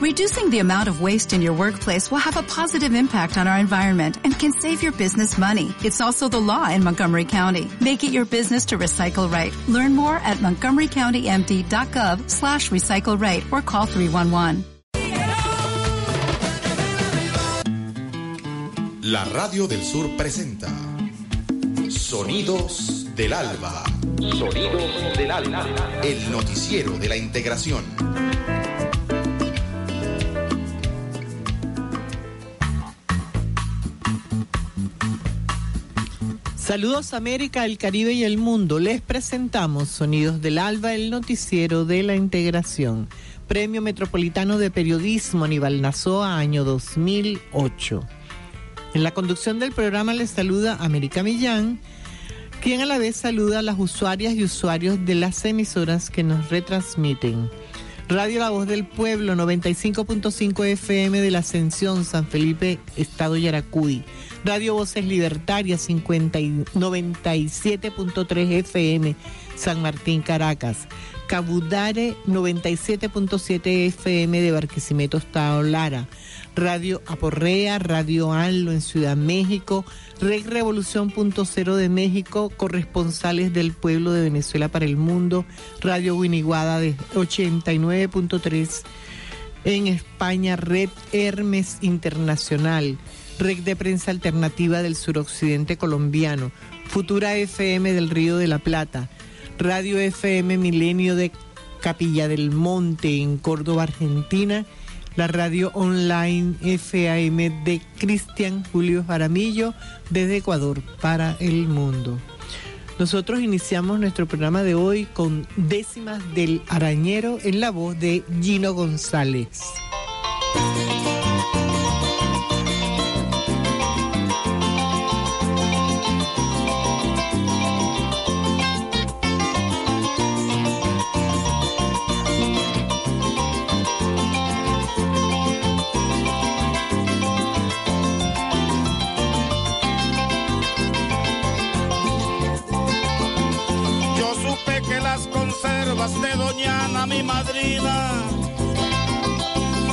Reducing the amount of waste in your workplace will have a positive impact on our environment and can save your business money. It's also the law in Montgomery County. Make it your business to recycle right. Learn more at montgomerycountymd.gov slash recycle right or call 311. La Radio del Sur presenta Sonidos del Alba. Sonidos del Alba. El noticiero de la integración. Saludos América, el Caribe y el mundo. Les presentamos Sonidos del Alba, el noticiero de la integración. Premio Metropolitano de Periodismo Aníbal Nazoa, año 2008. En la conducción del programa les saluda América Millán, quien a la vez saluda a las usuarias y usuarios de las emisoras que nos retransmiten. Radio La Voz del Pueblo, 95.5 FM de la Ascensión, San Felipe, Estado Yaracuy. Radio Voces Libertarias 97.3 FM San Martín Caracas, Cabudare 97.7 FM de Barquisimeto Estado Lara, Radio Aporrea, Radio Anlo en Ciudad México, Reg Revolución.0 de México, corresponsales del pueblo de Venezuela para el mundo, Radio Winiguada de 89.3 en España, Red Hermes Internacional. Red de Prensa Alternativa del Suroccidente Colombiano, Futura FM del Río de la Plata, Radio FM Milenio de Capilla del Monte en Córdoba, Argentina, la radio online FAM de Cristian Julio Jaramillo desde Ecuador para el mundo. Nosotros iniciamos nuestro programa de hoy con décimas del arañero en la voz de Gino González.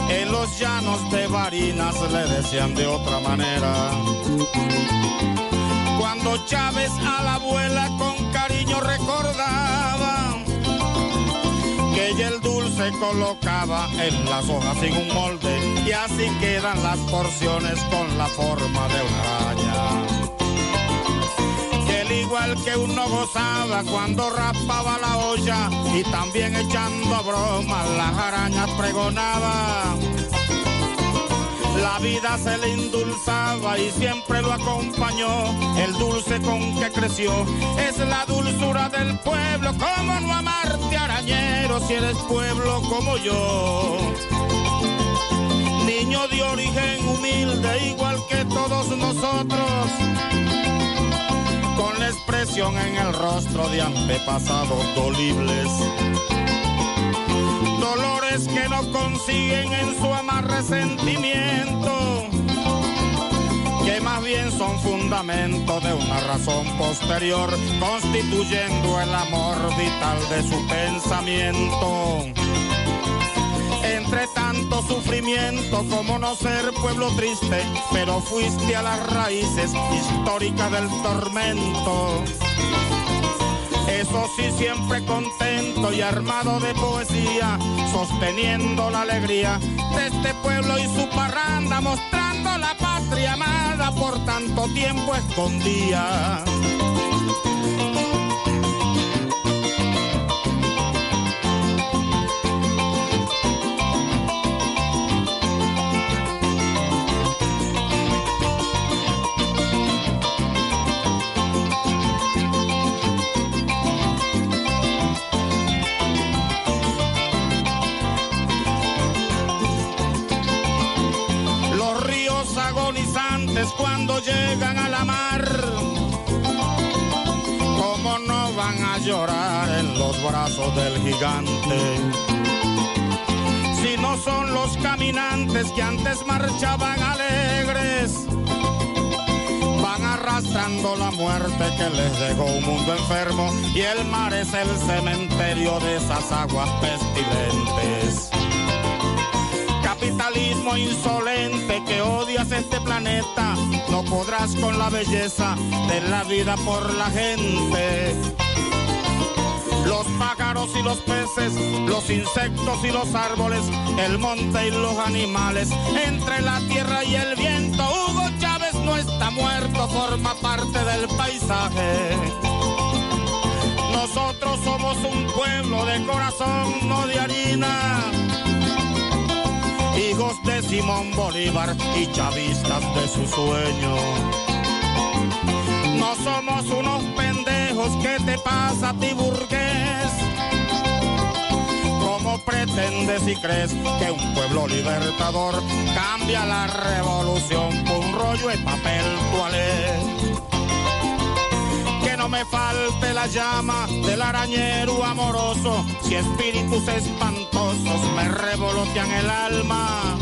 En los llanos de Barinas le decían de otra manera. Cuando Chávez a la abuela con cariño recordaba que ella el dulce colocaba en las hojas sin un molde y así quedan las porciones con la forma de una araña igual que uno gozaba cuando rapaba la olla y también echando bromas las arañas pregonaba. La vida se le indulzaba y siempre lo acompañó, el dulce con que creció, es la dulzura del pueblo, ¿cómo no amarte arañero si eres pueblo como yo? Niño de origen humilde igual que todos nosotros con la expresión en el rostro de antepasados dolibles. Dolores que no consiguen en su amar resentimiento, que más bien son fundamento de una razón posterior, constituyendo el amor vital de su pensamiento entre tanto sufrimiento, como no ser pueblo triste, pero fuiste a las raíces históricas del tormento. Eso sí, siempre contento y armado de poesía, sosteniendo la alegría de este pueblo y su parranda, mostrando la patria amada por tanto tiempo escondía. cuando llegan a la mar. ¿Cómo no van a llorar en los brazos del gigante? Si no son los caminantes que antes marchaban alegres, van arrastrando la muerte que les dejó un mundo enfermo y el mar es el cementerio de esas aguas pestilentes capitalismo insolente que odias este planeta, no podrás con la belleza de la vida por la gente. Los pájaros y los peces, los insectos y los árboles, el monte y los animales, entre la tierra y el viento, Hugo Chávez no está muerto, forma parte del paisaje. Nosotros somos un pueblo de corazón, no de harina. Hijos de Simón Bolívar y chavistas de su sueño. No somos unos pendejos que te pasa a ti burgués. ¿Cómo pretendes y crees que un pueblo libertador cambia la revolución con un rollo de papel toalé? Me falte la llama del arañero amoroso, si espíritus espantosos me revolotean el alma.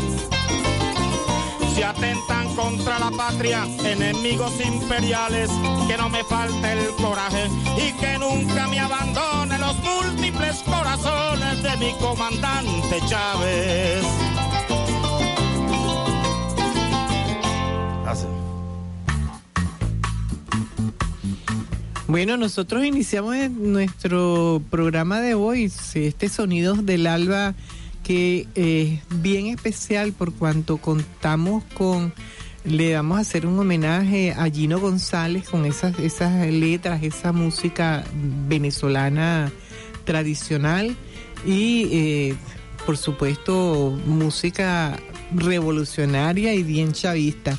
Si atentan contra la patria, enemigos imperiales, que no me falte el coraje y que nunca me abandone los múltiples corazones de mi comandante Chávez. Bueno, nosotros iniciamos nuestro programa de hoy, este Sonidos del Alba, que es bien especial por cuanto contamos con, le vamos a hacer un homenaje a Gino González con esas, esas letras, esa música venezolana tradicional y, eh, por supuesto, música revolucionaria y bien chavista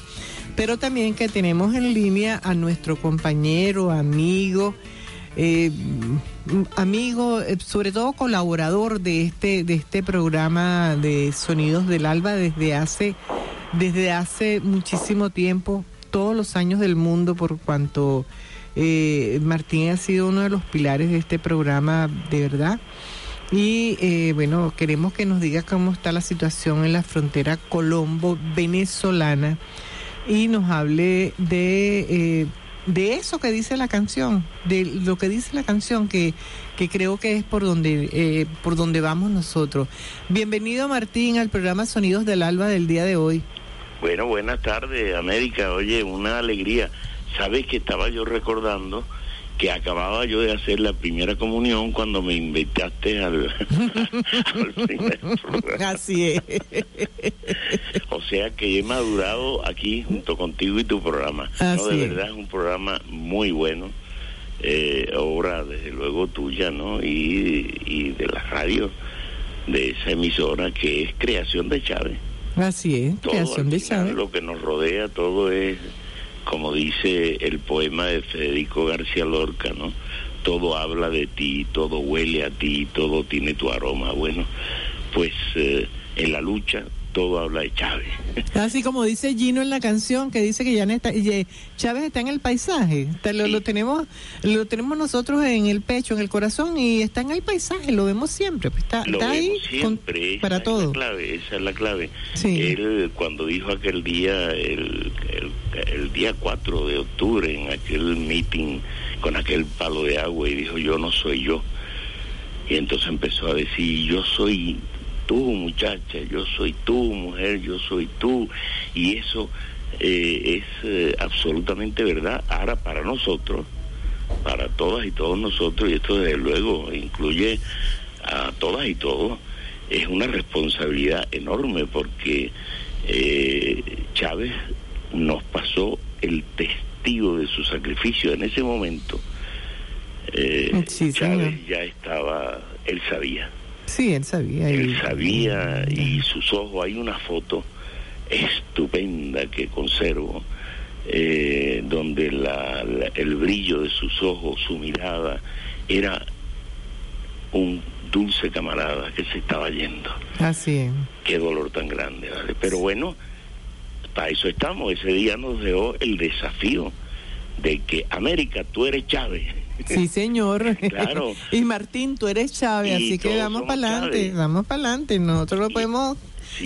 pero también que tenemos en línea a nuestro compañero, amigo, eh, amigo, eh, sobre todo colaborador de este, de este programa de Sonidos del Alba desde hace, desde hace muchísimo tiempo, todos los años del mundo, por cuanto eh, Martín ha sido uno de los pilares de este programa, de verdad. Y bueno, queremos que nos diga cómo está la situación en la frontera colombo-venezolana y nos hable de, eh, de eso que dice la canción, de lo que dice la canción, que, que creo que es por donde, eh, por donde vamos nosotros. Bienvenido Martín al programa Sonidos del Alba del día de hoy. Bueno, buenas tardes América, oye, una alegría. Sabes que estaba yo recordando que acababa yo de hacer la primera comunión cuando me invitaste al, primer programa. Así es. O sea que he madurado aquí junto contigo y tu programa. no, de verdad es un programa muy bueno. Eh, obra desde luego tuya, ¿no? Y, y de la radio de esa emisora que es creación de Chávez. Así es, creación de Chávez. Lo que nos rodea todo es como dice el poema de Federico García Lorca, ¿no? Todo habla de ti, todo huele a ti, todo tiene tu aroma. Bueno, pues eh, en la lucha todo habla de Chávez. Así como dice Gino en la canción, que dice que ya está, Chávez está en el paisaje, lo, tenemos lo tenemos nosotros en el pecho, en el corazón y está en el paisaje, lo vemos siempre, pues está, ahí para todo. Es la clave, esa es la clave. Él cuando dijo aquel día, el, el, día 4 de octubre, en aquel meeting con aquel palo de agua y dijo yo no soy yo. Y entonces empezó a decir, yo soy tú, muchacha, yo soy tú, mujer, yo soy tú. Y eso eh, es eh, absolutamente verdad. Ahora, para nosotros, para todas y todos nosotros, y esto desde luego incluye a todas y todos, es una responsabilidad enorme porque eh, Chávez nos pasó el testigo de su sacrificio en ese momento. Chávez ya estaba, él sabía Sí, él sabía. Él sabía y sus ojos, hay una foto estupenda que conservo, eh, donde la, el brillo de sus ojos, su mirada, era un dulce camarada que se estaba yendo. Así es. Qué dolor tan grande, ¿vale? Pero bueno, para eso estamos. Ese día nos dejó el desafío de que América, tú eres Chávez. Sí, señor. Claro. y Martín, tú eres Chávez, así que vamos para adelante, vamos para adelante. Nosotros no podemos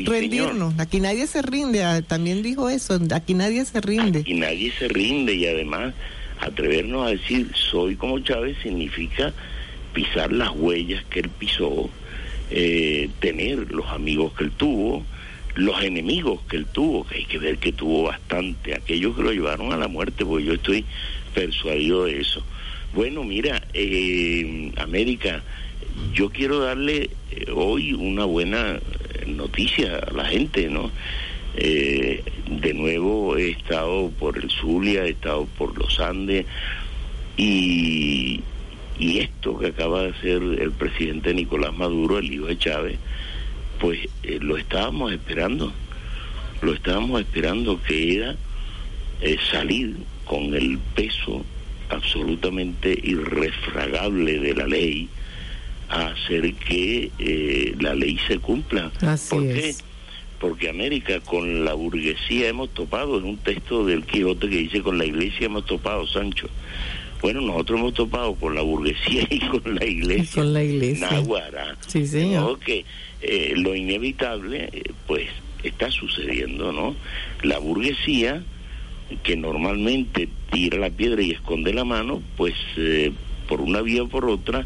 rendirnos. Aquí nadie se rinde. Ah, también dijo eso. Aquí nadie se rinde. Aquí nadie se rinde y además atrevernos a decir soy como Chávez significa pisar las huellas que él pisó, eh, tener los amigos que él tuvo, los enemigos que él tuvo, que hay que ver que tuvo bastante, aquellos que lo llevaron a la muerte, porque yo estoy persuadido de eso. Bueno, mira, eh, América, yo quiero darle eh, hoy una buena eh, noticia a la gente, ¿no? de nuevo he estado por el Zulia, he estado por los Andes y, y esto que acaba de hacer el presidente Nicolás Maduro, el hijo de Chávez, pues lo estábamos esperando, lo estábamos esperando que era salir con el peso absolutamente irrefragable de la ley a hacer que eh, la ley se cumpla. ¿Por qué? Porque América con la burguesía hemos topado, en un texto del Quijote que dice con la iglesia hemos topado, Sancho. Bueno, nosotros hemos topado con la burguesía y con la iglesia. Con la iglesia. Nahuara. Sí, señor. Que eh, lo inevitable, eh, pues, está sucediendo, ¿no? La burguesía que normalmente tira la piedra y esconde la mano, pues eh, por una vía o por otra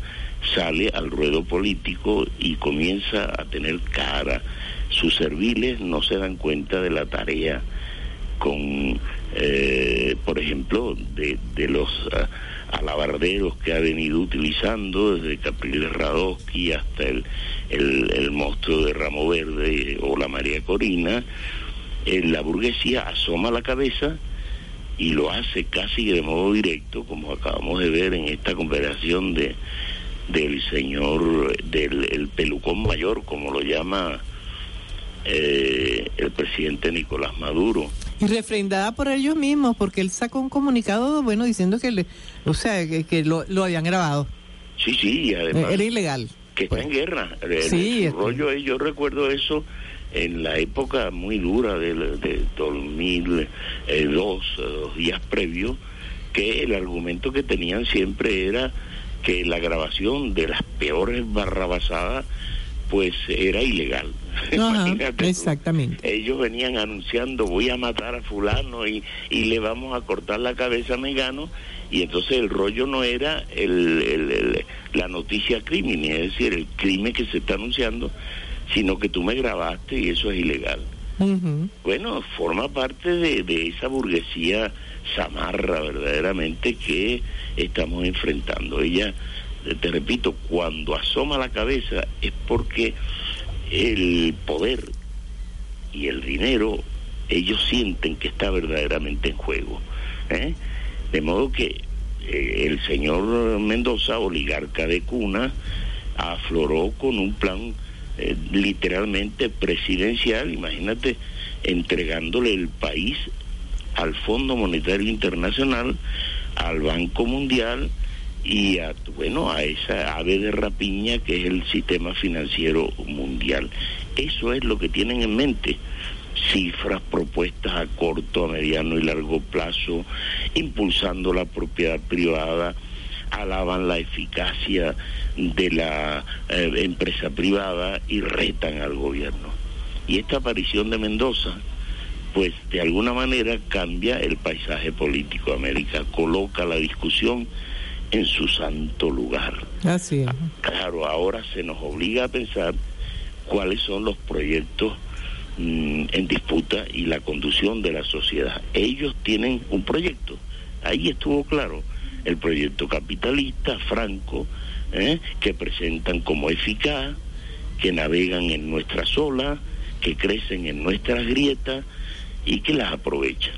sale al ruedo político y comienza a tener cara. Sus serviles no se dan cuenta de la tarea con, eh, por ejemplo, de, los uh, alabarderos que ha venido utilizando desde Capriles Radowski hasta el, el, el monstruo de Ramo Verde o la María Corina. Eh, la burguesía asoma la cabeza y lo hace casi de modo directo, como acabamos de ver en esta conversación de del señor, del pelucón mayor, como lo llama eh, el presidente Nicolás Maduro. Y refrendada por ellos mismos, porque él sacó un comunicado, bueno, diciendo que, le, o sea, que, lo, lo, habían grabado. Sí, sí, y además... Era ilegal. Que está en guerra. sí, rollo, yo recuerdo eso en la época muy dura del de 2002, los días previos, que el argumento que tenían siempre era que la grabación de las peores barrabasadas pues era ilegal. exactamente. Ellos venían anunciando voy a matar a fulano y, y le vamos a cortar la cabeza a Megano y entonces el rollo no era el, el, la noticia crimen, es decir, el crimen que se está anunciando, sino que tú me grabaste y eso es ilegal. Bueno, forma parte de, de esa burguesía zamarra verdaderamente que estamos enfrentando. Ella, te repito, cuando asoma la cabeza es porque el poder y el dinero, ellos sienten que está verdaderamente en juego. ¿eh? De modo que eh, el señor Mendoza, oligarca de cuna, afloró con un plan eh, literalmente presidencial, imagínate, entregándole el país al Fondo Monetario Internacional, al Banco Mundial y a, bueno, a esa ave de rapiña que es el sistema financiero mundial. Eso es lo que tienen en mente cifras propuestas a corto, a mediano y largo plazo, impulsando la propiedad privada, alaban la eficacia de la eh, empresa privada y retan al gobierno. Y esta aparición de Mendoza, pues de alguna manera cambia el paisaje político de América, coloca la discusión en su santo lugar. Así es. Claro, ahora se nos obliga a pensar cuáles son los proyectos mm, en disputa y la conducción de la sociedad. Ellos tienen un proyecto, ahí estuvo claro, el proyecto capitalista, franco, ¿eh? que presentan como eficaz, que navegan en nuestras olas, que crecen en nuestras grietas y que las aprovechan.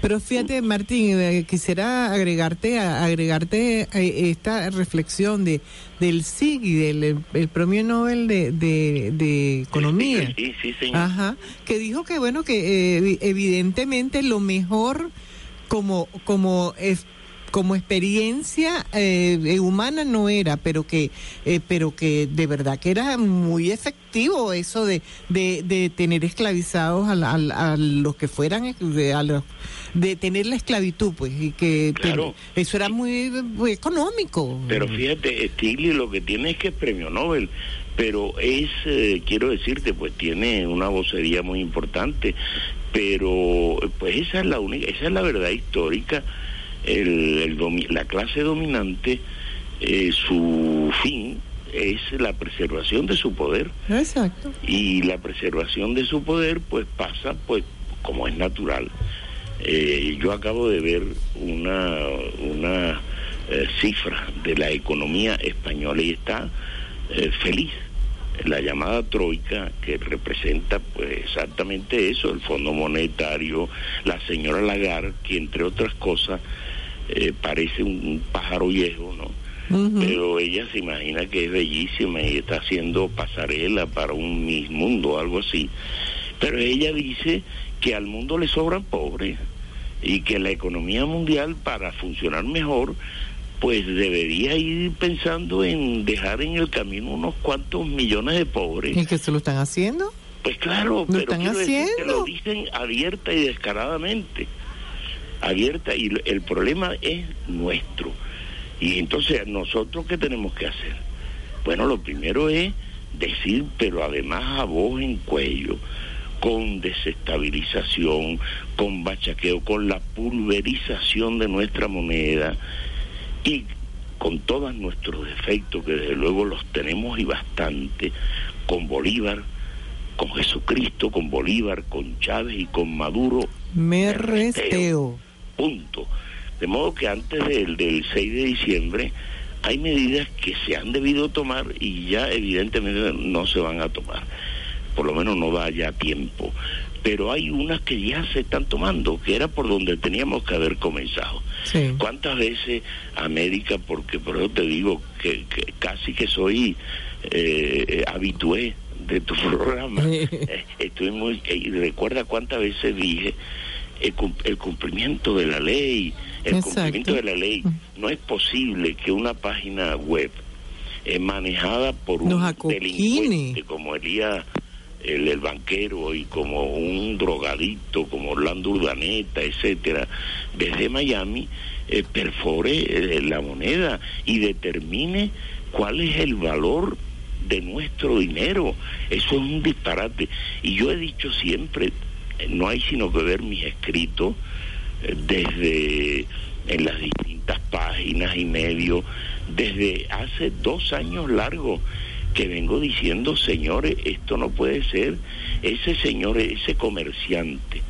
Pero fíjate, Martín, eh, quisiera agregarte agregarte eh, esta reflexión de del SIG y del el premio Nobel de, de, Economía. Sí, sí, señor. Ajá, que dijo que, bueno, que evidentemente lo mejor como, como como experiencia eh, eh, humana no era, pero que, eh, pero que de verdad que era muy efectivo eso de, de, tener esclavizados a, los que fueran, de tener la esclavitud, pues, y que eso era muy, económico. Pero fíjate, Stiglitz lo que tiene es que es premio Nobel pero es, quiero decirte, pues tiene una vocería muy importante, pero pues esa es la única, esa es la verdad histórica el, la clase dominante, eh, su fin es la preservación de su poder. Exacto. Y la preservación de su poder pues pasa pues como es natural. Eh, yo acabo de ver una, una eh, cifra de la economía española y está eh, feliz. La llamada troika que representa pues exactamente eso, el Fondo Monetario, la señora Lagarde, que entre otras cosas parece un pájaro viejo, ¿no? pero ella se imagina que es bellísima y está haciendo pasarela para un Miss Mundo, algo así. Pero ella dice que al mundo le sobran pobres y que la economía mundial para funcionar mejor pues debería ir pensando en dejar en el camino unos cuantos millones de pobres. ¿Y que se lo están haciendo? Pues claro, pero están haciendo? lo dicen abierta y descaradamente. Abierta y el problema es nuestro y entonces, ¿nosotros qué tenemos que hacer? Bueno, lo primero es decir, pero además a voz en cuello, con desestabilización, con bachaqueo, con la pulverización de nuestra moneda y con todos nuestros defectos, que desde luego los tenemos y bastante, con Bolívar, con Jesucristo, con Bolívar, con Chávez y con Maduro. Me resteo. Punto. De modo que antes del, del 6 de diciembre hay medidas que se han debido tomar y ya evidentemente no se van a tomar. Por lo menos no da ya tiempo. Pero hay unas que ya se están tomando, que era por donde teníamos que haber comenzado. ¿Cuántas veces América, porque por eso te digo que, casi que soy eh, habitué de tu programa, eh, estoy muy, y recuerda cuántas veces dije el, cumplimiento de la ley, el cumplimiento de la ley. No es posible que una página web eh, manejada por un delincuente como Elías el, el, banquero y como un drogadito como Orlando Urdaneta, etcétera, desde Miami eh, perfore eh, la moneda y determine cuál es el valor de nuestro dinero. Eso es un disparate. Y yo he dicho siempre, no hay sino que ver mis escritos eh, desde en las distintas páginas y medios, desde hace dos años largos que vengo diciendo, señores, esto no puede ser. Ese señor, ese comerciante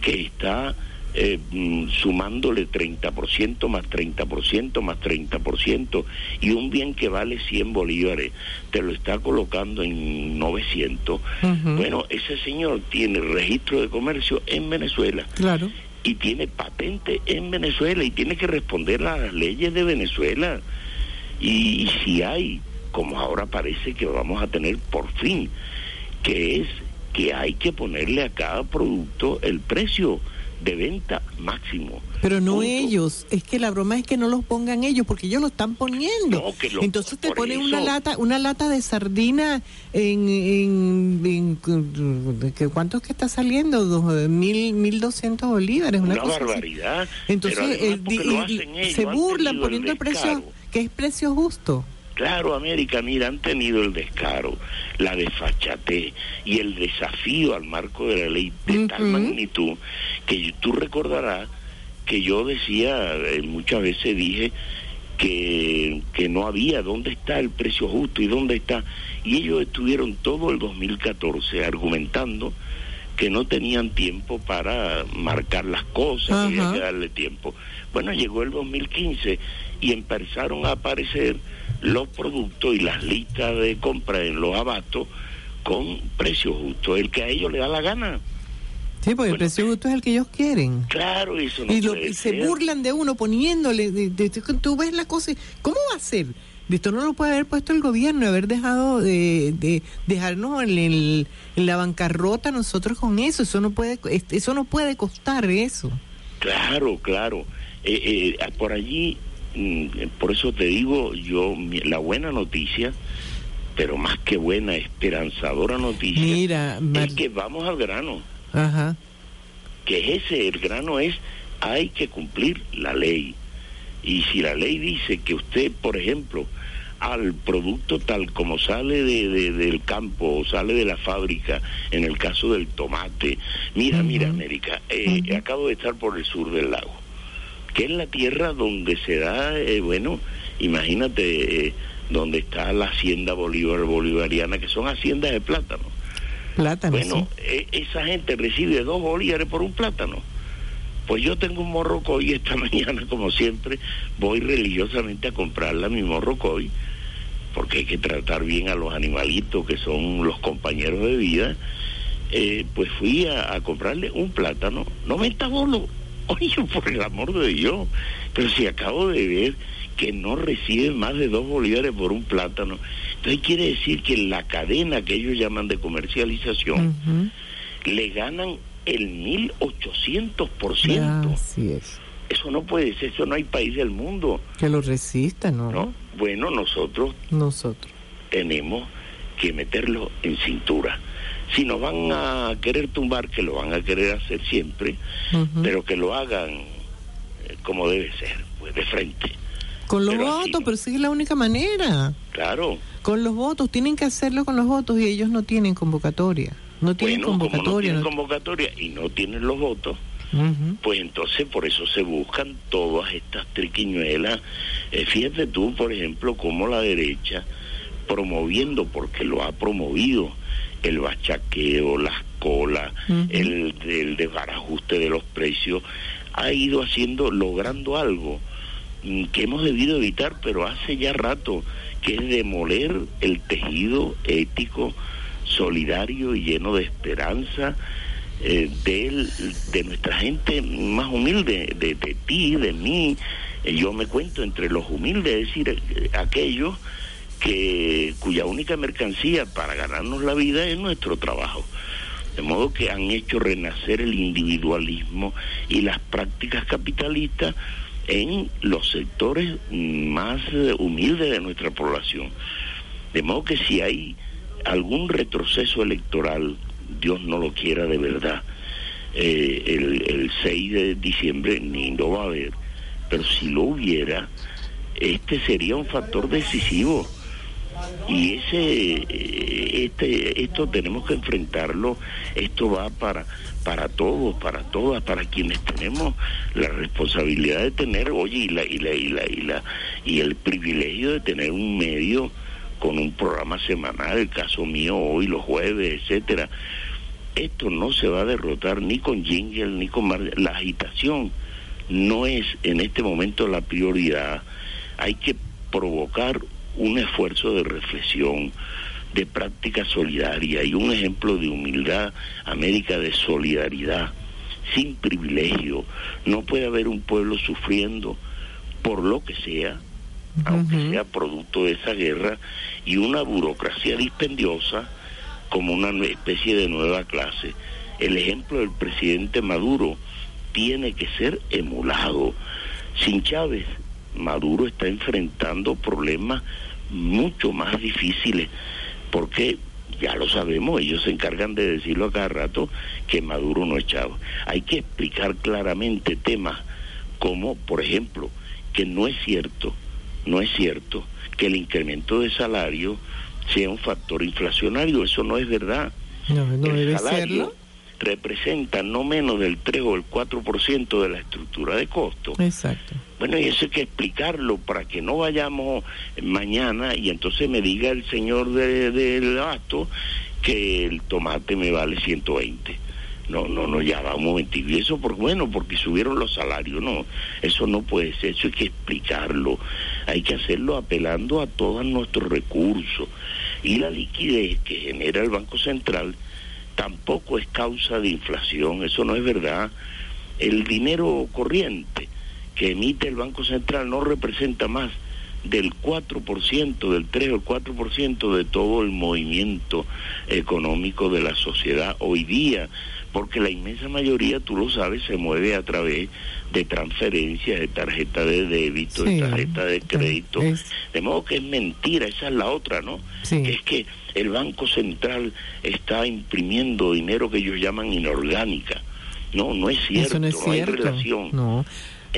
que está eh, mm, sumándole 30% más 30% más 30% y un bien que vale 100 bolívares te lo está colocando en 900. Bueno, ese señor tiene registro de comercio en Venezuela. Claro. Y tiene patente en Venezuela y tiene que responder a las leyes de Venezuela. Y, y si hay, como ahora parece que vamos a tener por fin, que es que hay que ponerle a cada producto el precio de venta máximo. Pero no ellos, es que la broma es que no los pongan ellos, porque ellos lo están poniendo. Entonces te ponen una lata, una lata de sardina en, en, ¿cuánto es que está saliendo? Dos, mil, mil doscientos bolívares, una, barbaridad. Entonces se burlan poniendo el precio, que es precio justo. Claro, América, mira, han tenido el descaro, la desfachatez y el desafío al marco de la ley de tal magnitud que tú recordarás que yo decía, eh, muchas veces dije que, que no había dónde está el precio justo y dónde está. Y ellos estuvieron todo el 2014 argumentando que no tenían tiempo para marcar las cosas, había que darle tiempo. Bueno, llegó el 2015 y empezaron a aparecer los productos y las listas de compra en los abatos con precio justo, el que a ellos le da la gana. Sí, porque el precio justo es el que ellos quieren. Claro, eso no y, se burlan de uno poniéndole, de, tú ves la cosa, ¿cómo va a ser? De esto no lo puede haber puesto el gobierno, haber dejado de, dejarnos en, la bancarrota nosotros con eso, eso no puede, eso no puede costar eso. Claro, claro. Eh, eh, por allí por eso te digo yo, la buena noticia, pero más que buena, esperanzadora noticia, es que vamos al grano. Ajá. Que ese, el grano es, hay que cumplir la ley. Y si la ley dice que usted, por ejemplo, al producto tal como sale de, del campo o sale de la fábrica, en el caso del tomate, mira, mira, América, eh, acabo de estar por el sur del lago que es la tierra donde se da, eh, bueno, imagínate, eh, donde está la hacienda Bolívar bolivariana, que son haciendas de plátano. Plátano. Bueno, e, esa gente recibe dos bolívares por un plátano. Pues yo tengo un morrocoy esta mañana, como siempre, voy religiosamente a comprarla mi morrocoy, porque hay que tratar bien a los animalitos que son los compañeros de vida. Eh, pues fui a, comprarle un plátano, 90 bolos. Oye, por el amor de Dios, pero si acabo de ver que no reciben más de dos bolívares por un plátano. Entonces quiere decir que la cadena que ellos llaman de comercialización le ganan el 1800%. Así es. Eso no puede ser, eso no hay país del mundo. Que lo resista, ¿no? ¿No? Bueno, nosotros, nosotros tenemos que meterlo en cintura. Si nos van a querer tumbar, que lo van a querer hacer siempre, pero que lo hagan eh, como debe ser, pues de frente. Con los votos, pero sí es la única manera. Claro. Con los votos, tienen que hacerlo con los votos y ellos no tienen convocatoria. No tienen convocatoria. no tienen convocatoria y no tienen los votos, pues entonces por eso se buscan todas estas triquiñuelas. Eh, fíjate tú, por ejemplo, cómo la derecha, promoviendo, porque lo ha promovido, el bachaqueo, las colas, el, el desbarajuste de los precios, ha ido haciendo, logrando algo Mm, que hemos debido evitar, pero hace ya rato, que es demoler el tejido ético, solidario y lleno de esperanza eh, de, de nuestra gente más humilde, de, de ti, de mí. Eh, yo me cuento entre los humildes, es decir, eh, aquellos que cuya única mercancía para ganarnos la vida es nuestro trabajo. De modo que han hecho renacer el individualismo y las prácticas capitalistas en los sectores más eh, humildes de nuestra población. De modo que si hay algún retroceso electoral, Dios no lo quiera de verdad, eh, el, el 6 de diciembre ni lo va a haber, pero si lo hubiera, este sería un factor decisivo y ese eh, este esto tenemos que enfrentarlo. Esto va para para todos para todas para quienes tenemos la responsabilidad de tener oye y la y la y la y la y el privilegio de tener un medio con un programa semanal el caso mío hoy los jueves etcétera. Esto no se va a derrotar ni con jingle ni con la agitación no es en este momento la prioridad. Hay que provocar un esfuerzo de reflexión, de práctica solidaria y un ejemplo de humildad, América de solidaridad, sin privilegio. No puede haber un pueblo sufriendo por lo que sea, aunque sea producto de esa guerra, y una burocracia dispendiosa como una especie de nueva clase. El ejemplo del presidente Maduro tiene que ser emulado. Sin Chávez, Maduro está enfrentando problemas mucho más difíciles, porque ya lo sabemos, ellos se encargan de decirlo a cada rato que Maduro no es chavo. Hay que explicar claramente temas como, por ejemplo, que no es cierto, no es cierto que el incremento de salario sea un factor inflacionario, eso no es verdad. No, no debe serlo representa no menos del 3 o el 4% de la estructura de costo. Exacto. Bueno, y eso hay que explicarlo para que no vayamos mañana y entonces me diga el señor del de, acto que el tomate me vale 120. No, no, no, ya va un momentito. Y eso, por, bueno, porque subieron los salarios. No, eso no puede ser. Eso hay que explicarlo. Hay que hacerlo apelando a todos nuestros recursos. Y la liquidez que genera el Banco Central tampoco es causa de inflación, eso no es verdad. El dinero corriente que emite el Banco Central no representa más del 4%, del 3 o el 4% de todo el movimiento económico de la sociedad hoy día, porque la inmensa mayoría, tú lo sabes, se mueve a través de transferencias, de tarjeta de débito, de tarjeta de crédito. De modo que es mentira, esa es la otra, ¿no? Que es que el Banco Central está imprimiendo dinero que ellos llaman inorgánica. No, no es cierto, no, hay relación. No.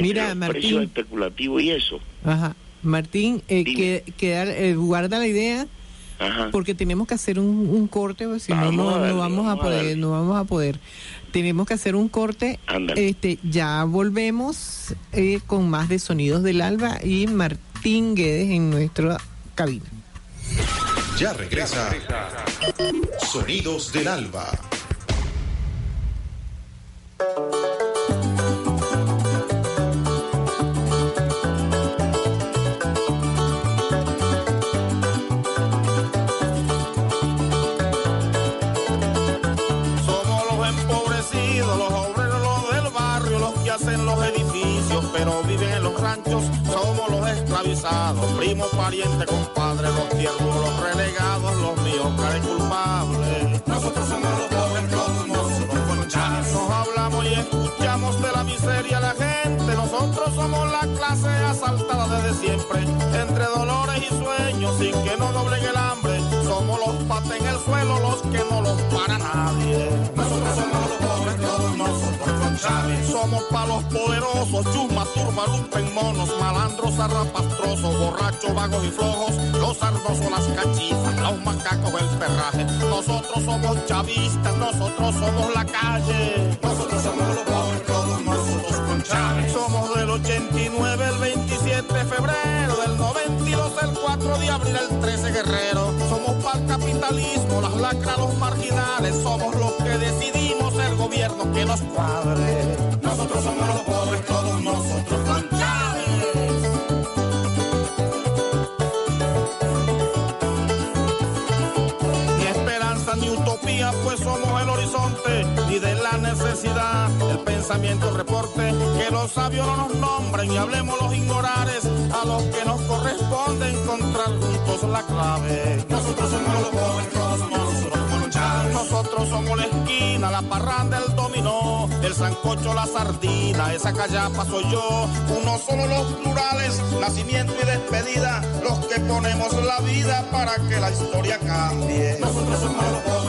Mira, Martín. especulativo y eso. Ajá. Martín, eh, que, eh, guarda la idea. Porque tenemos que hacer un, corte, porque si no, no, vamos, a poder, no vamos a poder. Tenemos que hacer un corte. Este, ya volvemos eh, con más de Sonidos del Alba y Martín Guedes en nuestro cabina. Ya regresa Sonidos del Alba. Primo, pariente, compadre, los tiernos, los relegados, los míos, caen culpables. Nosotros somos los pobres, todos nosotros Nos hablamos y escuchamos de la miseria de la gente. Nosotros somos la clase asaltada desde siempre, entre dolores y sueños, sin que no doblen el hambre. Somos los pates en el suelo, los que no los para nadie. Nosotros somos los pobres, todos nosotros somos pa' los poderosos, chumas, turba, lumpen, monos, malandros, arrapastrosos, borrachos, vagos y flojos, los ardosos, las cachizas, los macacos, el perraje. Nosotros somos chavistas, nosotros somos la calle. Nosotros somos los pobres, todos nosotros con Chávez. Somos del 89, el 27 de febrero, del 92, el 4 de abril, el 13 guerrero. Capitalismo, las lacras, los marginales, somos los que decidimos el gobierno que nos cuadre. El pensamiento reporte, que los sabios no nos nombren y hablemos los ignorares, a los que nos corresponde encontrar juntos la clave. Nosotros somos los pobres, todos nosotros. Nosotros somos la esquina, la parranda, el dominó el sancocho, la sardina, esa callapa soy yo. Uno solo los plurales, nacimiento y despedida, los que ponemos la vida para que la historia cambie. Nosotros somos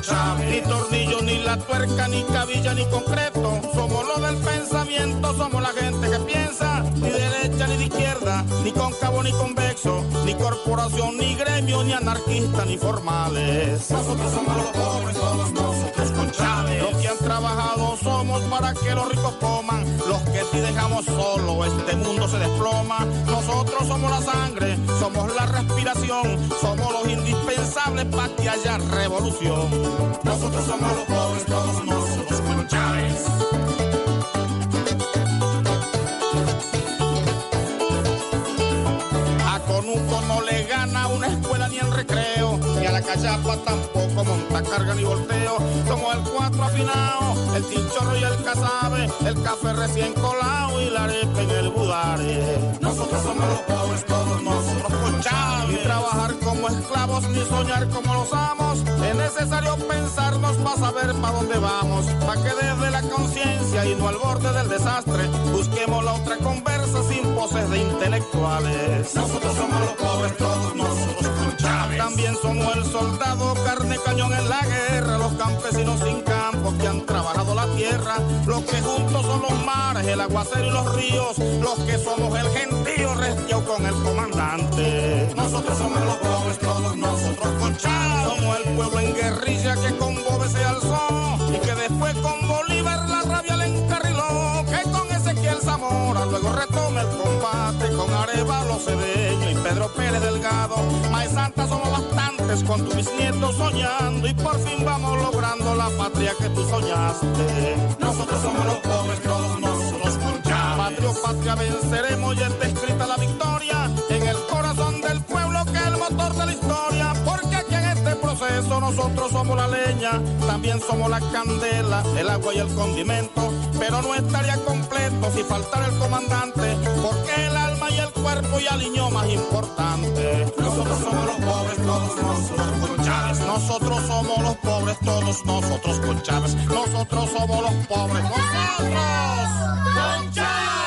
Ni tornillo, ni la tuerca, ni cabilla, ni concreto. Somos los del pensamiento, somos la gente que piensa, ni derecha ni de izquierda, ni cóncavo ni convexo, ni corporación, ni gremio, ni anarquista, ni formales. Nosotros somos los pobres, todos nosotros con Chávez. Los que han trabajado somos para que los ricos coman. Los que si dejamos solo, este mundo se desploma. Nosotros somos la sangre, somos la respiración, somos los indispensables para que haya revolución. Nosotros somos los pobres, todos nosotros con Chávez. A recreo, ni a la callapa tampoco monta carga ni volteo. Somos el cuatro afinado, el chinchorro y el cazabe, el café recién colado y la arepa en el budare. Nosotros somos los pobres, todos nosotros con Chávez. Ni trabajar como esclavos, ni soñar como los amos. Es necesario pensarnos para saber para dónde vamos, para que desde la conciencia y no al borde del desastre, busquemos la otra conversa sin poses de intelectuales. Nosotros somos los pobres, todos nosotros con Chávez. También somos el soldado, carne cañón en la guerra, los campesinos sin campo que han trabajado la tierra, los que juntos son los mares, el aguacero y los ríos, los que somos el gentío restiao con el comandante. Nosotros somos los pobres, Somos el pueblo en guerrilla que con Bobe se alzó y que después con Bolívar la rabia le encarriló, que con Ezequiel Zamora luego retome el combate con Arevalo Cedeño y Pedro Pérez Delgado. Más somos bastantes con tus bisnietos soñando y por fin vamos logrando la patria que tú soñaste. Nosotros somos los pobres, todos nosotros Chávez. Patria, venceremos, ya está escrita la victoria en el corazón del pueblo que es el motor de la historia. Proceso nosotros somos la leña, también somos la candela, el agua y el condimento. Pero no estaría completo si faltara el comandante, porque el alma y el cuerpo y aliñó más importante. Nosotros somos los pobres, todos nosotros con Chávez. Nosotros somos los pobres, todos nosotros con Chávez. Nosotros somos los pobres, nosotros con Chávez.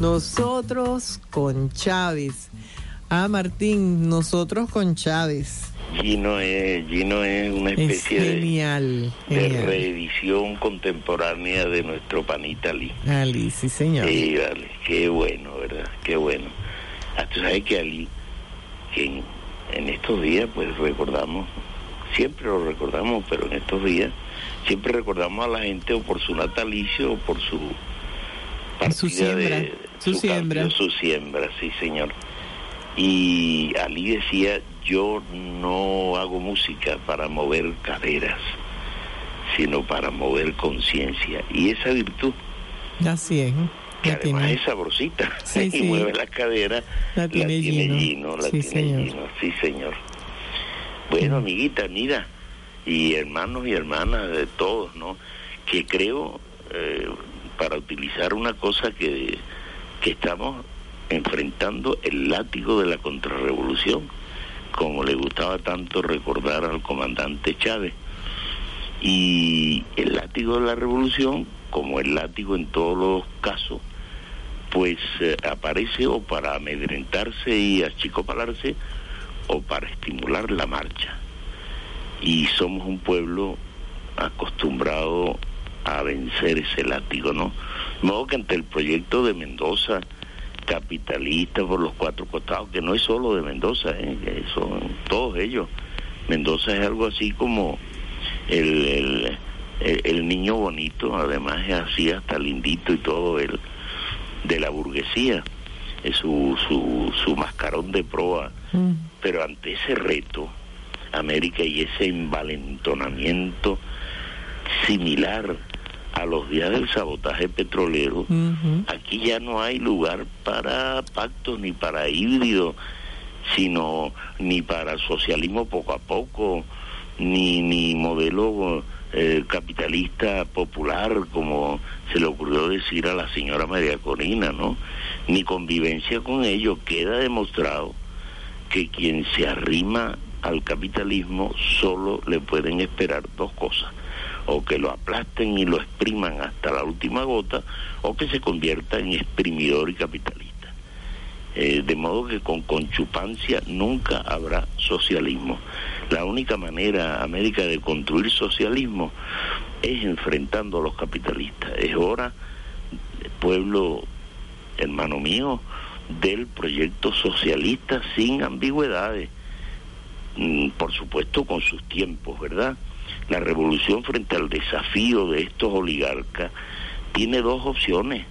Nosotros con Chávez. Ah, Martín, nosotros con Chávez. Gino es, Gino es una especie es genial, de, de reedición contemporánea de nuestro panita Ali. Ali, sí, señor. Sí, vale, qué bueno, ¿verdad? Qué bueno. Ah, tú sabes que Ali, que en, en estos días, pues recordamos, siempre lo recordamos, pero en estos días, siempre recordamos a la gente o por su natalicio o por su Su partida siembra. de, su, siembra. su siembra, sí, señor. Y Ali decía, yo no hago música para mover caderas, sino para mover conciencia. Y esa virtud. Así es. Que además es sabrosita y mueve la cadera, la tiene, lleno. la tiene señor. sí señor. Bueno, amiguita, mira, y hermanos y hermanas de todos, ¿no? Que creo, eh, para utilizar una cosa que, que estamos enfrentando el látigo de la contrarrevolución, como le gustaba tanto recordar al comandante Chávez. Y el látigo de la revolución, como el látigo en todos los casos, pues eh, aparece o para amedrentarse y achicopalarse o para estimular la marcha. Y somos un pueblo acostumbrado a vencer ese látigo, ¿no? De modo que ante el proyecto de Mendoza, capitalista por los cuatro costados, que no es solo de Mendoza, ¿eh? son todos ellos. Mendoza es algo así como el, el, niño bonito, además es así hasta lindito y todo, el de la burguesía, es su, su, su mascarón de proa. Mm. Pero ante ese reto, América y ese envalentonamiento similar a los días del sabotaje petrolero, aquí ya no hay lugar para pactos ni para híbridos, sino ni para socialismo poco a poco, ni, ni modelo eh, capitalista popular, como se le ocurrió decir a la señora María Corina, ¿no? Ni convivencia con ello. Queda demostrado que quien se arrima al capitalismo solo le pueden esperar dos cosas o que lo aplasten y lo expriman hasta la última gota, o que se convierta en exprimidor y capitalista. Eh, de modo que con conchupancia nunca habrá socialismo. La única manera, América, de construir socialismo es enfrentando a los capitalistas. Es hora, pueblo hermano mío, del proyecto socialista sin ambigüedades, mm, por supuesto con sus tiempos, ¿verdad? La revolución frente al desafío de estos oligarcas tiene dos opciones.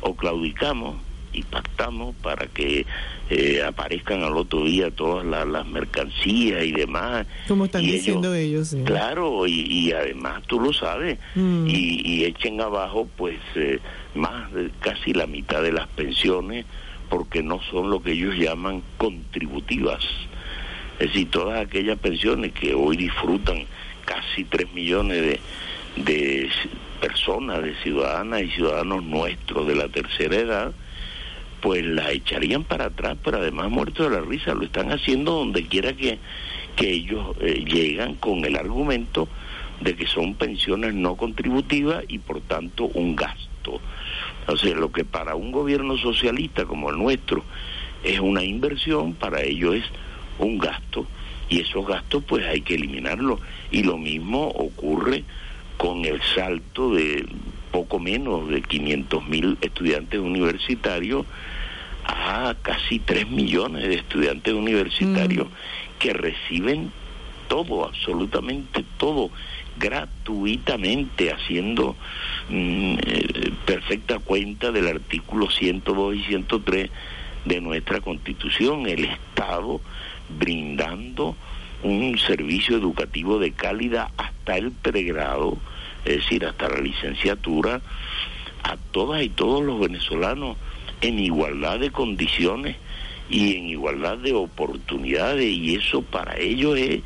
O claudicamos y pactamos para que eh, aparezcan al otro día todas las mercancías y demás. Como están diciendo ellos, Claro, y, además tú lo sabes, mm. y, echen abajo pues eh, más de casi la mitad de las pensiones porque no son lo que ellos llaman contributivas. Es decir, todas aquellas pensiones que hoy disfrutan casi 3 millones de, personas, de ciudadanas y ciudadanos nuestros de la tercera edad, pues la echarían para atrás, pero además muerto de la risa, lo están haciendo donde quiera que, que ellos eh, llegan con el argumento de que son pensiones no contributivas y por tanto un gasto. Sea, lo que para un gobierno socialista como el nuestro es una inversión, para ellos es un gasto y esos gastos pues hay que eliminarlos. Y lo mismo ocurre con el salto de poco menos de 500 mil estudiantes universitarios a casi 3 millones de estudiantes universitarios mm. que reciben todo, absolutamente todo, gratuitamente, haciendo mm, eh, perfecta cuenta del artículo 102 y 103 de nuestra constitución. El Estado brindando un servicio educativo de calidad hasta el pregrado, es decir, hasta la licenciatura, a todas y todos los venezolanos en igualdad de condiciones y en igualdad de oportunidades y eso para ellos es,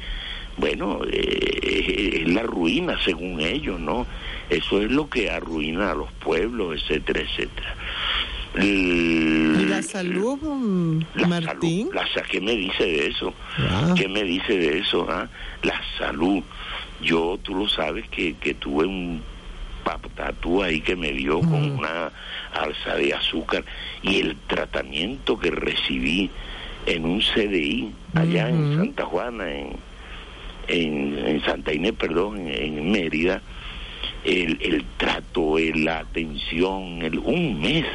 bueno, eh, es la ruina según ellos, ¿no? Eso es lo que arruina a los pueblos, etcétera, etcétera. ¿Y la salud, Martín? la, ¿Qué me dice de eso? Ah. ¿Qué me dice de eso? Ah? La salud. Yo, tú lo sabes, que, que tuve un patatú ahí que me dio con una alza de azúcar y el tratamiento que recibí en un CDI allá en Santa Juana, en, en, Santa Inés, perdón, en, Mérida, el, el trato, la atención, el, un mes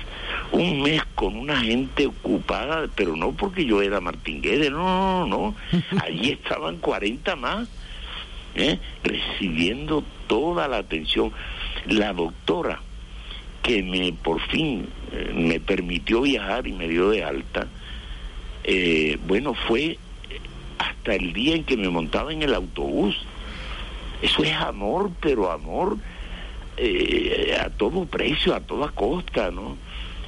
un mes con una gente ocupada, pero no porque yo era Martín Guedes, no, no, no, allí estaban 40 más, ¿eh? recibiendo toda la atención. La doctora que me por fin eh, me permitió viajar y me dio de alta, eh, bueno, fue hasta el día en que me montaba en el autobús. Eso es amor, pero amor eh, a todo precio, a toda costa, ¿no?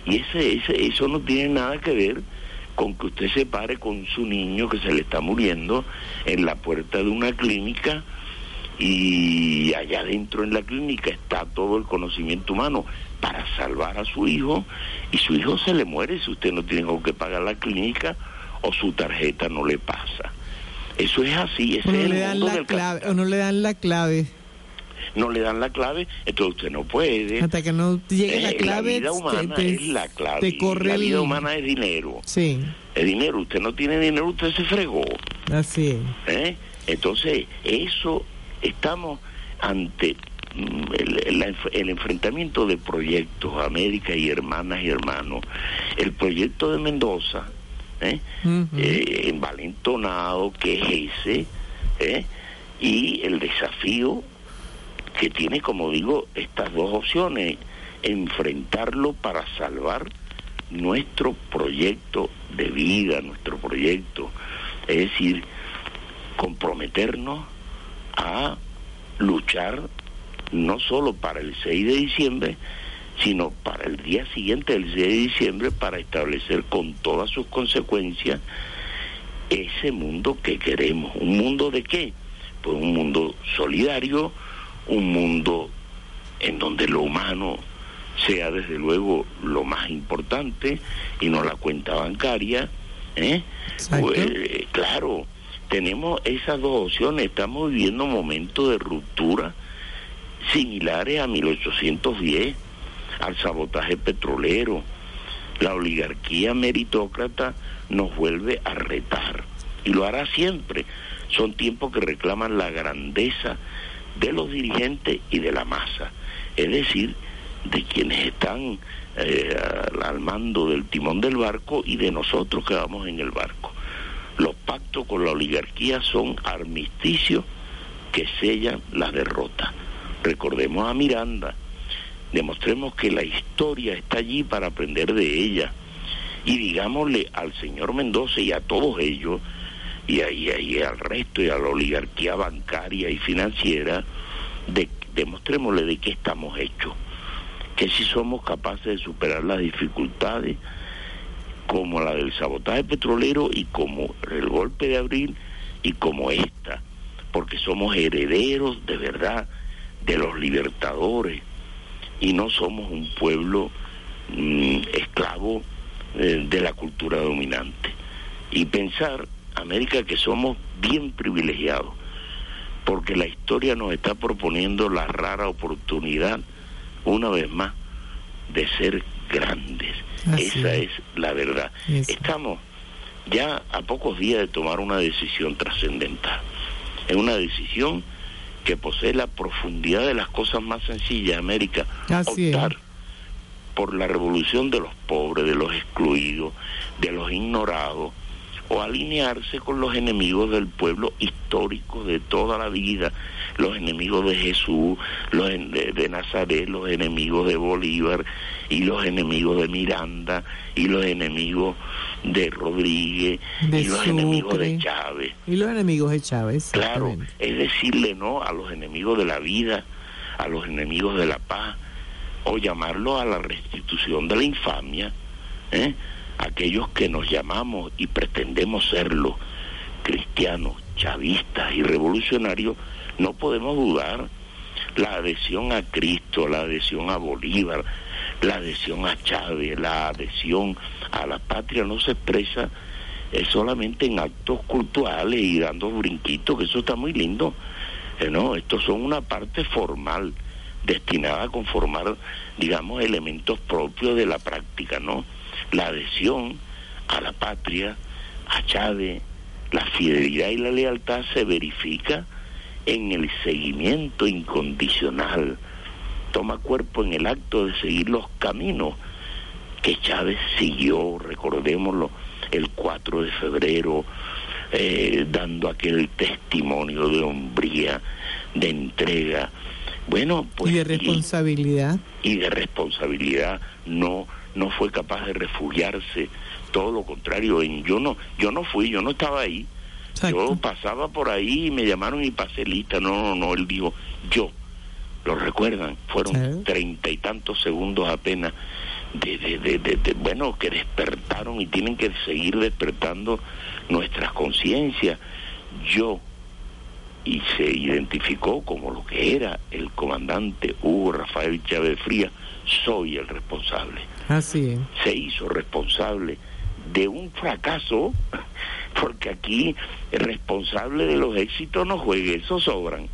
Y ese, ese, eso no tiene nada que ver con que usted se pare con su niño que se le está muriendo en la puerta de una clínica y allá adentro en la clínica está todo el conocimiento humano para salvar a su hijo y su hijo se le muere si usted no tiene que pagar la clínica o su tarjeta no le pasa. Eso es así, ese es le dan la clave, o no le dan la clave. No le dan la clave, entonces usted no puede. Hasta que no llegue la clave. La vida humana es la clave. la vida humana es dinero. Sí. Es dinero. Usted no tiene dinero, usted se fregó. Así es. ¿Eh? Entonces, eso estamos ante mm, el, enfrentamiento de proyectos, América y hermanas y hermanos. El proyecto de Mendoza, ¿eh? eh envalentonado, que es ese, ¿eh? y el desafío que tiene, como digo, estas dos opciones, enfrentarlo para salvar nuestro proyecto de vida, nuestro proyecto, es decir, comprometernos a luchar no solo para el 6 de diciembre, sino para el día siguiente del 6 de diciembre para establecer con todas sus consecuencias ese mundo que queremos. ¿Un mundo de qué? Pues un mundo solidario, un mundo en donde lo humano sea desde luego lo más importante y no la cuenta bancaria. ¿eh? Pues, claro, tenemos esas dos opciones, estamos viviendo momentos de ruptura similares a 1810, al sabotaje petrolero. La oligarquía meritócrata nos vuelve a retar y lo hará siempre. Son tiempos que reclaman la grandeza de los dirigentes y de la masa, es decir, de quienes están eh, al mando del timón del barco y de nosotros que vamos en el barco. Los pactos con la oligarquía son armisticios que sellan las derrotas. Recordemos a Miranda, demostremos que la historia está allí para aprender de ella y digámosle al señor Mendoza y a todos ellos y, ahí al resto y a la oligarquía bancaria y financiera, de, demostrémosle de qué estamos hechos, que si somos capaces de superar las dificultades como la del sabotaje petrolero y como el golpe de abril y como esta, porque somos herederos de verdad de los libertadores y no somos un pueblo mm, esclavo eh, de la cultura dominante. Y pensar América que somos bien privilegiados, porque la historia nos está proponiendo la rara oportunidad, una vez más, de ser grandes. Esa es. la verdad. Estamos ya a pocos días de tomar una decisión trascendental. Es una decisión que posee la profundidad de las cosas más sencillas, América. optar por la revolución de los pobres, de los excluidos, de los ignorados, o alinearse con los enemigos del pueblo histórico de toda la vida, los enemigos de Jesús, los de, Nazaret, los enemigos de Bolívar y los enemigos de Miranda y los enemigos de Rodríguez y los enemigos de Chávez. Y los enemigos de Chávez. Claro, es decirle no a los enemigos de la vida, a los enemigos de la paz, o llamarlo a la restitución de la infamia. ¿eh? Aquellos que nos llamamos y pretendemos serlo, cristianos, chavistas y revolucionarios, no podemos dudar la adhesión a Cristo, la adhesión a Bolívar, la adhesión a Chávez, la adhesión a la patria no se expresa eh, solamente en actos culturales y dando brinquitos, que eso está muy lindo. Eh, no, estos son una parte formal destinada a conformar, digamos, elementos propios de la práctica, ¿no? La adhesión a la patria, a Chávez, la fidelidad y la lealtad se verifica en el seguimiento incondicional. Toma cuerpo en el acto de seguir los caminos que Chávez siguió, recordémoslo, el 4 de febrero, eh, dando aquel testimonio de hombría, de entrega, Bueno, pues... Y de responsabilidad. Y, de responsabilidad no no fue capaz de refugiarse, todo lo contrario, en yo no yo no fui, yo no estaba ahí. Yo pasaba por ahí y me llamaron y pasé lista. No, no, no, él dijo, yo. ¿Lo recuerdan? Fueron treinta y tantos segundos apenas de, de, de, bueno, que despertaron y tienen que seguir despertando nuestras conciencias. Yo, y se identificó como lo que era el comandante Hugo Rafael Chávez Fría, soy el responsable. Así es. Se hizo responsable de un fracaso, porque aquí el responsable de los éxitos no juegue, eso sobran.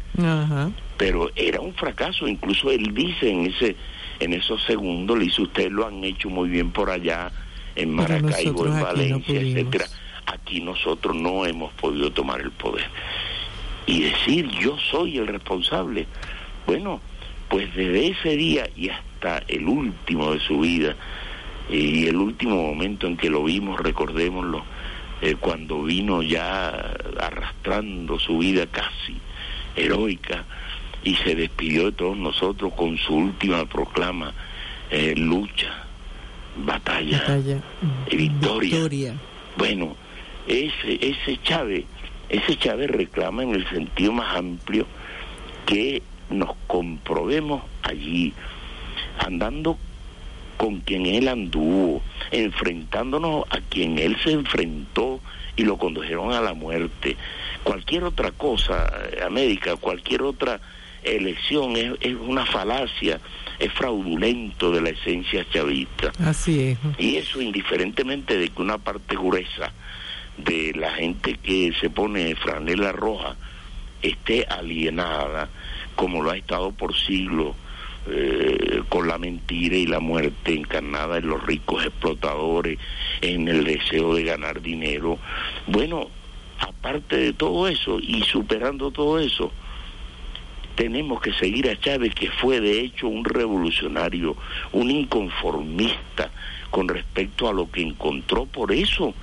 Pero era un fracaso, incluso él dice en ese en esos segundos, le dice usted lo han hecho muy bien por allá, en Maracaibo, en Valencia, etcétera. Aquí nosotros no hemos podido tomar el poder. Y decir yo soy el responsable. Bueno, pues desde ese día y hasta el último de su vida, y el último momento en que lo vimos, recordémoslo, eh, cuando vino ya arrastrando su vida casi heroica y se despidió de todos nosotros con su última proclama, eh, lucha, batalla, y victoria. Bueno, ese, ese Chávez, ese Chávez reclama en el sentido más amplio que nos comprobemos allí, andando con quien él anduvo, enfrentándonos a quien él se enfrentó y lo condujeron a la muerte. Cualquier otra cosa, América, cualquier otra elección es, es una falacia, es fraudulento de la esencia chavista. Así es. Y eso indiferentemente de que una parte gruesa de la gente que se pone franela roja esté alienada, como lo ha estado por siglos eh, con la mentira y la muerte encarnada en los ricos explotadores, en el deseo de ganar dinero. Bueno, aparte de todo eso y superando todo eso, tenemos que seguir a Chávez, que fue de hecho un revolucionario, un inconformista con respecto a lo que encontró. Por eso,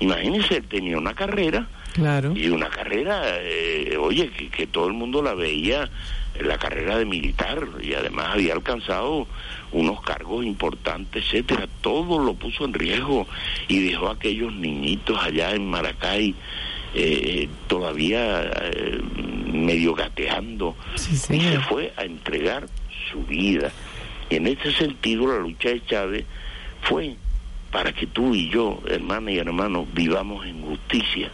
imagínense, él tenía una carrera. Claro. Y una carrera, eh, oye, que, que todo el mundo la veía la carrera de militar y además había alcanzado unos cargos importantes, etcétera, todo lo puso en riesgo y dejó a aquellos niñitos allá en Maracay eh, todavía eh, medio gateando y se fue a entregar su vida. Y en ese sentido la lucha de Chávez fue para que tú y yo, hermana y hermano, vivamos en justicia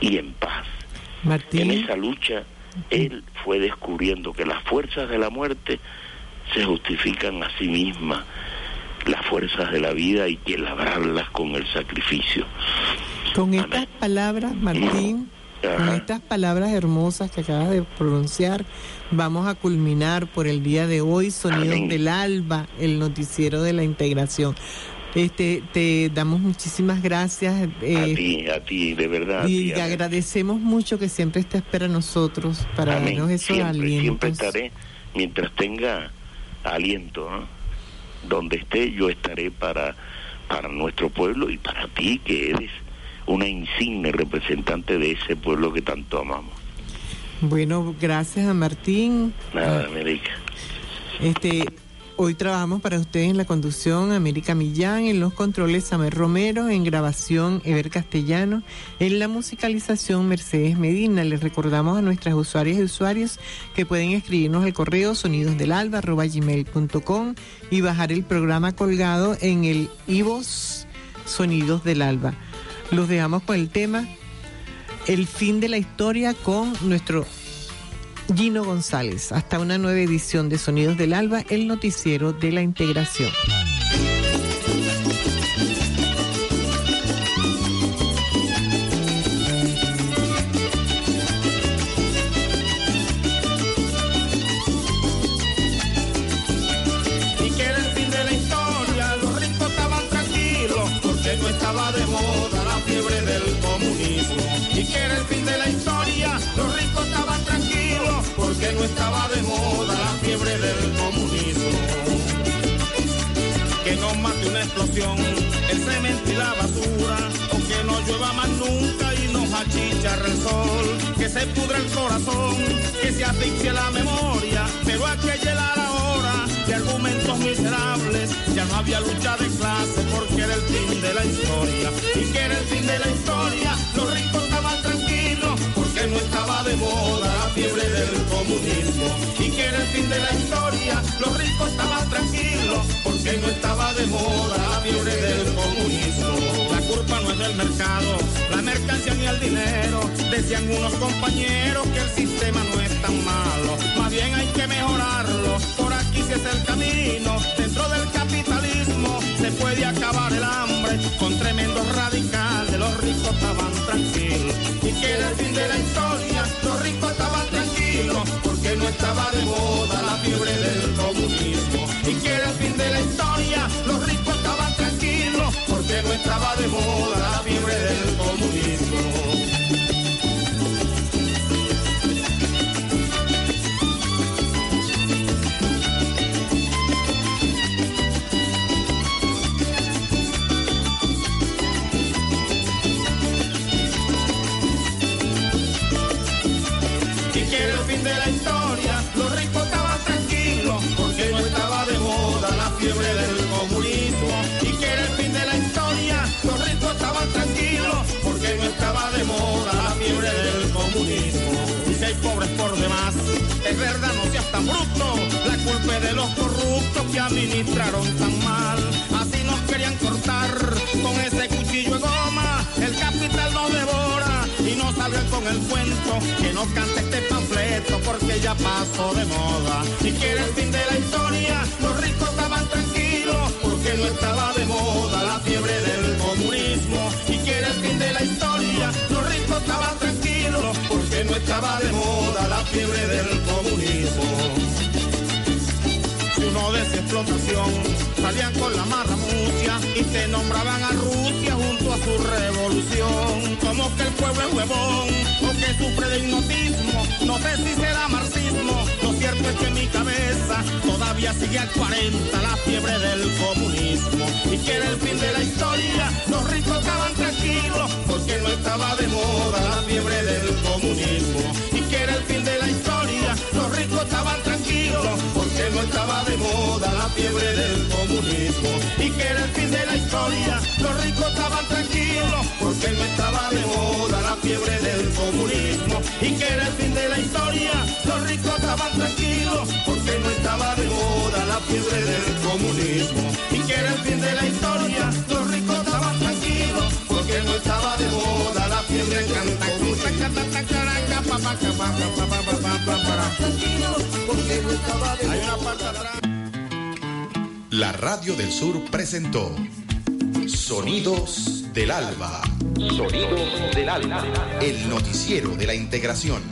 y en paz. En esa lucha él fue descubriendo que las fuerzas de la muerte se justifican a sí mismas, las fuerzas de la vida hay que labrarlas con el sacrificio. Con estas palabras, Martín, con estas palabras hermosas que acabas de pronunciar, vamos a culminar por el día de hoy Sonidos del Alba, el noticiero de la integración. Este, te damos muchísimas gracias. Eh, a ti, a ti, de verdad. Y agradecemos mucho que siempre estés para nosotros, para darnos esos alientos. Siempre estaré, mientras tenga aliento, donde esté, yo estaré para, para nuestro pueblo y para ti, que eres una insigne representante de ese pueblo que tanto amamos. Bueno, gracias a Martín. Nada, América. Este, Hoy trabajamos para ustedes en la conducción América Millán, en los controles Samer Romero, en grabación Ever Castellano, en la musicalización Mercedes Medina. Les recordamos a nuestras usuarias y usuarios que pueden escribirnos al correo sonidosdelalba.gmail.com y bajar el programa colgado en el IVOS Sonidos del Alba. Los dejamos con el tema El fin de la historia con nuestro Gino González. Hasta una nueva edición de Sonidos del Alba, el noticiero de la integración. Se pudra el corazón, que se asfixie la memoria pero aquella era la hora de argumentos miserables. Ya no había lucha de clase porque era el fin de la historia. Y que era el fin de la historia, los ricos estaban tranquilos porque no estaba de moda la fiebre del comunismo. Y que era el fin de la historia, los ricos estaban tranquilos porque no estaba de moda la fiebre del comunismo. La culpa no es del mercado, ni el dinero. Decían unos compañeros que el sistema no es tan malo, más bien hay que mejorarlo. Por aquí si es el camino, dentro del capitalismo se puede acabar el hambre con tremendo radical de los ricos estaban tranquilos. Y que era el fin de la historia, los ricos estaban tranquilos porque no estaba de moda la fiebre del comunismo. Y que era el fin de la historia, los ricos estaban tranquilos porque no estaba de moda la fiebre del comunismo. Es verdad, no seas tan bruto, la culpa es de los corruptos que administraron tan mal. Así nos querían cortar con ese cuchillo de goma, el capital nos devora y no salgan con el cuento que no cante este panfleto porque ya pasó de moda. Si quiere el fin de la historia, estaba de moda la fiebre del comunismo uno de esa explotación. Salían con la marramucia y te nombraban a Rusia junto a su revolución. Como que el pueblo es huevón o que sufre de hipnotismo. No sé si será marxismo. Cierto es que en mi cabeza todavía sigue al 40 la fiebre del comunismo. Y que era el fin de la historia. Los ricos estaban tranquilos porque no estaba de moda la fiebre del comunismo. Y que era el fin de la historia. Ricos estaban tranquilos porque no estaba de moda la fiebre del comunismo y que era el fin de la historia. Los ricos estaban tranquilos porque no estaba de moda la fiebre del comunismo y que era el fin de la historia. Los ricos estaban tranquilos porque no estaba de moda la fiebre del comunismo y que era el fin de la historia. Los ricos estaban tranquilos porque no estaba de moda La Radio del Sur presentó Sonidos del Alba. Sonidos del Alba. El noticiero de la integración.